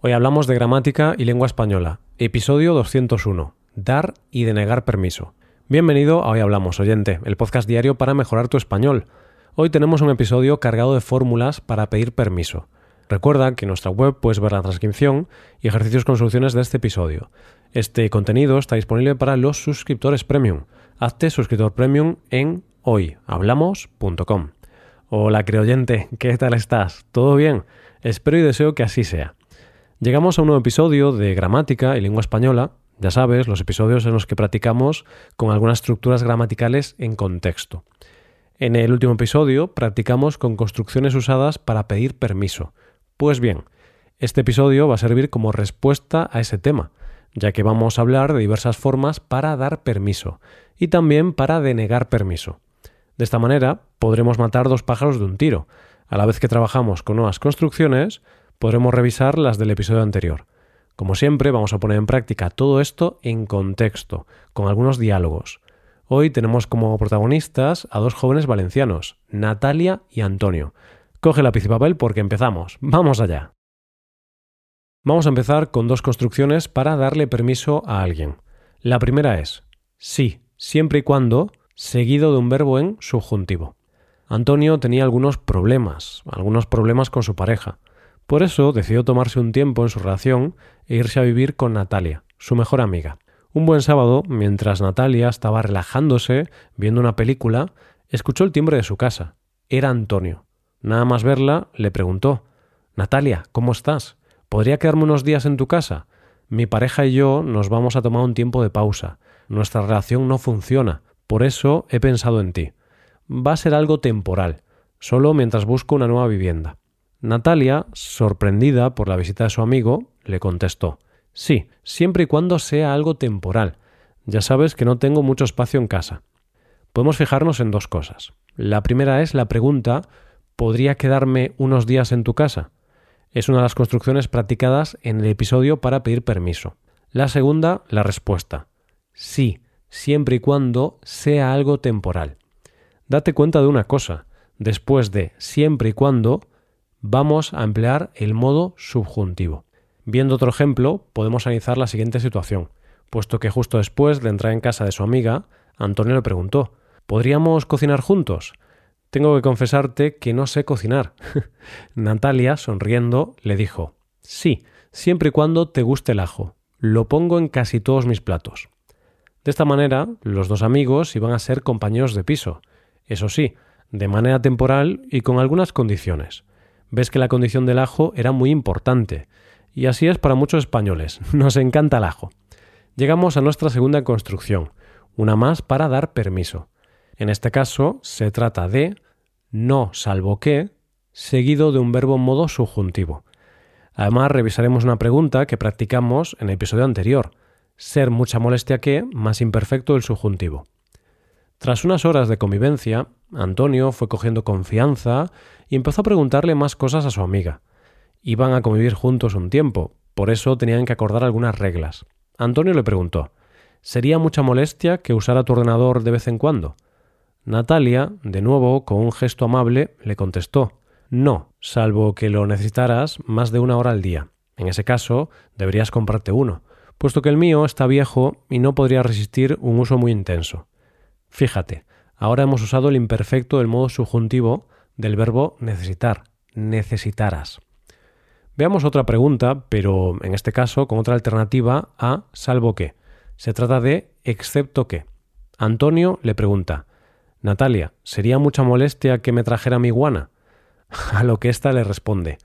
Hoy hablamos de gramática y lengua española, episodio 201, dar y denegar permiso. Bienvenido a Hoy Hablamos, oyente, el podcast diario para mejorar tu español. Hoy tenemos un episodio cargado de fórmulas para pedir permiso. Recuerda que en nuestra web puedes ver la transcripción y ejercicios con soluciones de este episodio. Este contenido está disponible para los suscriptores premium. Hazte suscriptor premium en hoyhablamos.com. Hola, oyente, ¿qué tal estás? ¿Todo bien? Espero y deseo que así sea. Llegamos a un nuevo episodio de gramática y lengua española, ya sabes, los episodios en los que practicamos con algunas estructuras gramaticales en contexto. En el último episodio practicamos con construcciones usadas para pedir permiso. Pues bien, este episodio va a servir como respuesta a ese tema, ya que vamos a hablar de diversas formas para dar permiso y también para denegar permiso. De esta manera podremos matar dos pájaros de un tiro. A la vez que trabajamos con nuevas construcciones, podremos revisar las del episodio anterior. Como siempre, vamos a poner en práctica todo esto en contexto, con algunos diálogos. Hoy tenemos como protagonistas a dos jóvenes valencianos, Natalia y Antonio. Coge lápiz y papel porque empezamos. ¡Vamos allá! Vamos a empezar con dos construcciones para darle permiso a alguien. La primera es sí, siempre y cuando, seguido de un verbo en subjuntivo. Antonio tenía algunos problemas, algunos problemas con su pareja. Por eso decidió tomarse un tiempo en su relación e irse a vivir con Natalia, su mejor amiga. Un buen sábado, mientras Natalia estaba relajándose viendo una película, escuchó el timbre de su casa. Era Antonio. Nada más verla, le preguntó Natalia, ¿cómo estás? ¿Podría quedarme unos días en tu casa? Mi pareja y yo nos vamos a tomar un tiempo de pausa. Nuestra relación no funciona. Por eso he pensado en ti. Va a ser algo temporal, solo mientras busco una nueva vivienda. Natalia, sorprendida por la visita de su amigo, le contestó Sí, siempre y cuando sea algo temporal. Ya sabes que no tengo mucho espacio en casa. Podemos fijarnos en dos cosas. La primera es la pregunta ¿Podría quedarme unos días en tu casa? Es una de las construcciones practicadas en el episodio para pedir permiso. La segunda, la respuesta. Sí, siempre y cuando sea algo temporal. Date cuenta de una cosa. Después de siempre y cuando, vamos a emplear el modo subjuntivo. Viendo otro ejemplo, podemos analizar la siguiente situación. Puesto que justo después de entrar en casa de su amiga, Antonio le preguntó ¿Podríamos cocinar juntos? Tengo que confesarte que no sé cocinar. Natalia, sonriendo, le dijo Sí, siempre y cuando te guste el ajo. Lo pongo en casi todos mis platos. De esta manera, los dos amigos iban a ser compañeros de piso. Eso sí, de manera temporal y con algunas condiciones ves que la condición del ajo era muy importante. Y así es para muchos españoles. Nos encanta el ajo. Llegamos a nuestra segunda construcción, una más para dar permiso. En este caso se trata de no salvo que, seguido de un verbo en modo subjuntivo. Además, revisaremos una pregunta que practicamos en el episodio anterior. Ser mucha molestia que más imperfecto el subjuntivo. Tras unas horas de convivencia, Antonio fue cogiendo confianza y empezó a preguntarle más cosas a su amiga. Iban a convivir juntos un tiempo, por eso tenían que acordar algunas reglas. Antonio le preguntó ¿Sería mucha molestia que usara tu ordenador de vez en cuando? Natalia, de nuevo, con un gesto amable, le contestó No, salvo que lo necesitaras más de una hora al día. En ese caso, deberías comprarte uno, puesto que el mío está viejo y no podría resistir un uso muy intenso. Fíjate, ahora hemos usado el imperfecto del modo subjuntivo del verbo necesitar, necesitarás. Veamos otra pregunta, pero en este caso con otra alternativa a salvo que. Se trata de excepto que. Antonio le pregunta Natalia, ¿sería mucha molestia que me trajera mi iguana? A lo que ésta le responde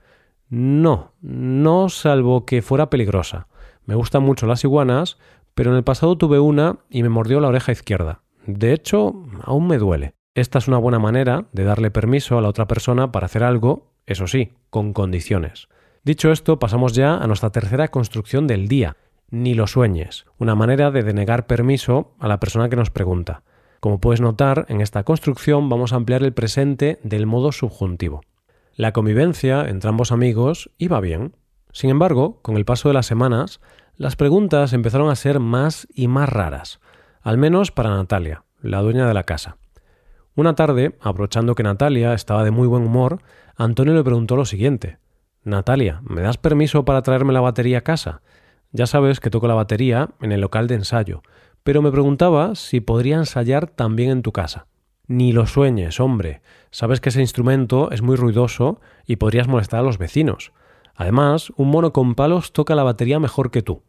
No, no salvo que fuera peligrosa. Me gustan mucho las iguanas, pero en el pasado tuve una y me mordió la oreja izquierda. De hecho, aún me duele. Esta es una buena manera de darle permiso a la otra persona para hacer algo, eso sí, con condiciones. Dicho esto, pasamos ya a nuestra tercera construcción del día, ni lo sueñes, una manera de denegar permiso a la persona que nos pregunta. Como puedes notar, en esta construcción vamos a ampliar el presente del modo subjuntivo. La convivencia entre ambos amigos iba bien. Sin embargo, con el paso de las semanas, las preguntas empezaron a ser más y más raras al menos para Natalia, la dueña de la casa. Una tarde, aprovechando que Natalia estaba de muy buen humor, Antonio le preguntó lo siguiente. Natalia, ¿me das permiso para traerme la batería a casa? Ya sabes que toco la batería en el local de ensayo, pero me preguntaba si podría ensayar también en tu casa. Ni lo sueñes, hombre. Sabes que ese instrumento es muy ruidoso y podrías molestar a los vecinos. Además, un mono con palos toca la batería mejor que tú.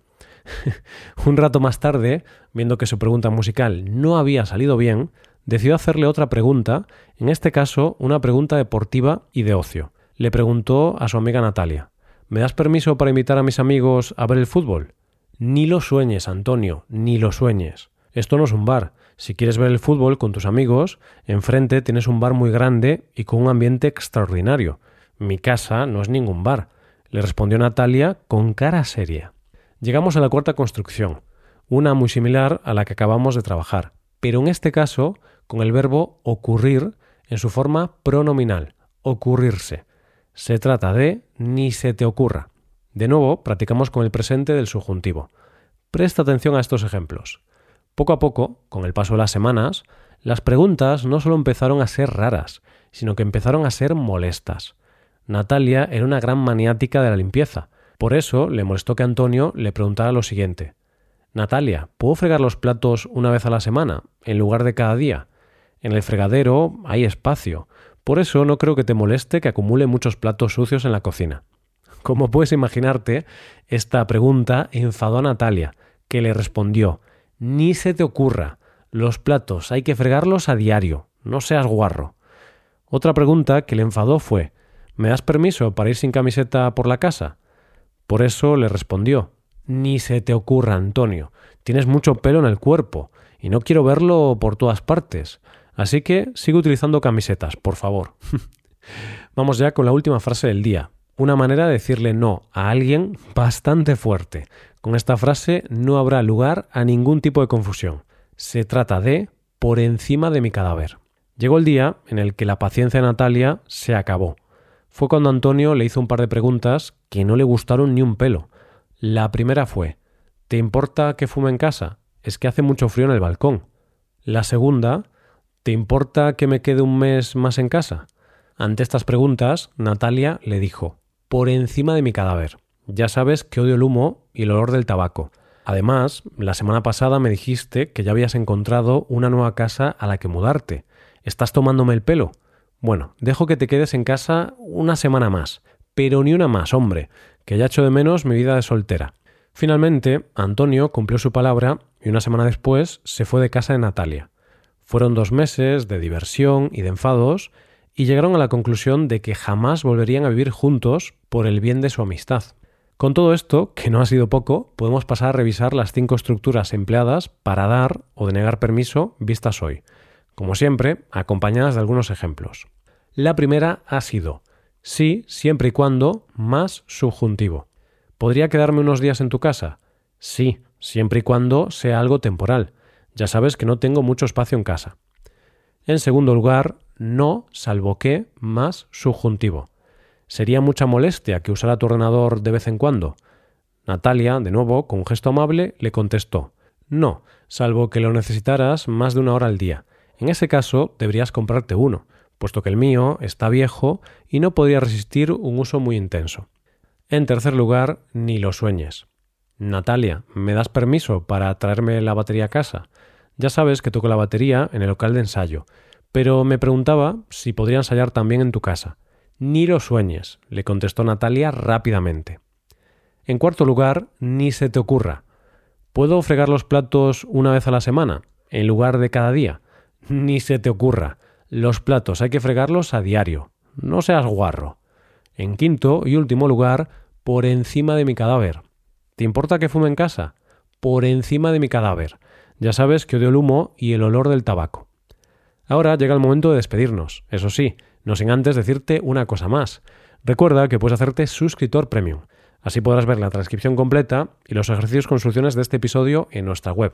un rato más tarde, viendo que su pregunta musical no había salido bien, decidió hacerle otra pregunta, en este caso una pregunta deportiva y de ocio. Le preguntó a su amiga Natalia ¿Me das permiso para invitar a mis amigos a ver el fútbol? Ni lo sueñes, Antonio, ni lo sueñes. Esto no es un bar. Si quieres ver el fútbol con tus amigos, enfrente tienes un bar muy grande y con un ambiente extraordinario. Mi casa no es ningún bar, le respondió Natalia con cara seria. Llegamos a la cuarta construcción, una muy similar a la que acabamos de trabajar, pero en este caso con el verbo ocurrir en su forma pronominal, ocurrirse. Se trata de ni se te ocurra. De nuevo, practicamos con el presente del subjuntivo. Presta atención a estos ejemplos. Poco a poco, con el paso de las semanas, las preguntas no solo empezaron a ser raras, sino que empezaron a ser molestas. Natalia era una gran maniática de la limpieza. Por eso le molestó que Antonio le preguntara lo siguiente. Natalia, ¿puedo fregar los platos una vez a la semana, en lugar de cada día? En el fregadero hay espacio. Por eso no creo que te moleste que acumule muchos platos sucios en la cocina. Como puedes imaginarte, esta pregunta enfadó a Natalia, que le respondió Ni se te ocurra. Los platos hay que fregarlos a diario. No seas guarro. Otra pregunta que le enfadó fue ¿Me das permiso para ir sin camiseta por la casa? Por eso le respondió Ni se te ocurra, Antonio. Tienes mucho pelo en el cuerpo, y no quiero verlo por todas partes. Así que sigue utilizando camisetas, por favor. Vamos ya con la última frase del día. Una manera de decirle no a alguien bastante fuerte. Con esta frase no habrá lugar a ningún tipo de confusión. Se trata de por encima de mi cadáver. Llegó el día en el que la paciencia de Natalia se acabó fue cuando Antonio le hizo un par de preguntas que no le gustaron ni un pelo. La primera fue ¿Te importa que fume en casa? Es que hace mucho frío en el balcón. La segunda ¿Te importa que me quede un mes más en casa? Ante estas preguntas, Natalia le dijo Por encima de mi cadáver. Ya sabes que odio el humo y el olor del tabaco. Además, la semana pasada me dijiste que ya habías encontrado una nueva casa a la que mudarte. ¿Estás tomándome el pelo? Bueno, dejo que te quedes en casa una semana más, pero ni una más, hombre, que ya echo de menos mi vida de soltera. Finalmente, Antonio cumplió su palabra y una semana después se fue de casa de Natalia. Fueron dos meses de diversión y de enfados y llegaron a la conclusión de que jamás volverían a vivir juntos por el bien de su amistad. Con todo esto, que no ha sido poco, podemos pasar a revisar las cinco estructuras empleadas para dar o denegar permiso vistas hoy, como siempre, acompañadas de algunos ejemplos. La primera ha sido sí, siempre y cuando, más subjuntivo. ¿Podría quedarme unos días en tu casa? Sí, siempre y cuando sea algo temporal. Ya sabes que no tengo mucho espacio en casa. En segundo lugar, no, salvo que, más subjuntivo. ¿Sería mucha molestia que usara tu ordenador de vez en cuando? Natalia, de nuevo, con un gesto amable, le contestó No, salvo que lo necesitaras más de una hora al día. En ese caso, deberías comprarte uno puesto que el mío está viejo y no podría resistir un uso muy intenso. En tercer lugar, ni lo sueñes. Natalia, ¿me das permiso para traerme la batería a casa? Ya sabes que toco la batería en el local de ensayo, pero me preguntaba si podría ensayar también en tu casa. Ni lo sueñes, le contestó Natalia rápidamente. En cuarto lugar, ni se te ocurra. ¿Puedo fregar los platos una vez a la semana, en lugar de cada día? Ni se te ocurra. Los platos hay que fregarlos a diario. No seas guarro. En quinto y último lugar, por encima de mi cadáver. ¿Te importa que fume en casa? Por encima de mi cadáver. Ya sabes que odio el humo y el olor del tabaco. Ahora llega el momento de despedirnos. Eso sí, no sin antes decirte una cosa más. Recuerda que puedes hacerte suscriptor premium. Así podrás ver la transcripción completa y los ejercicios con soluciones de este episodio en nuestra web,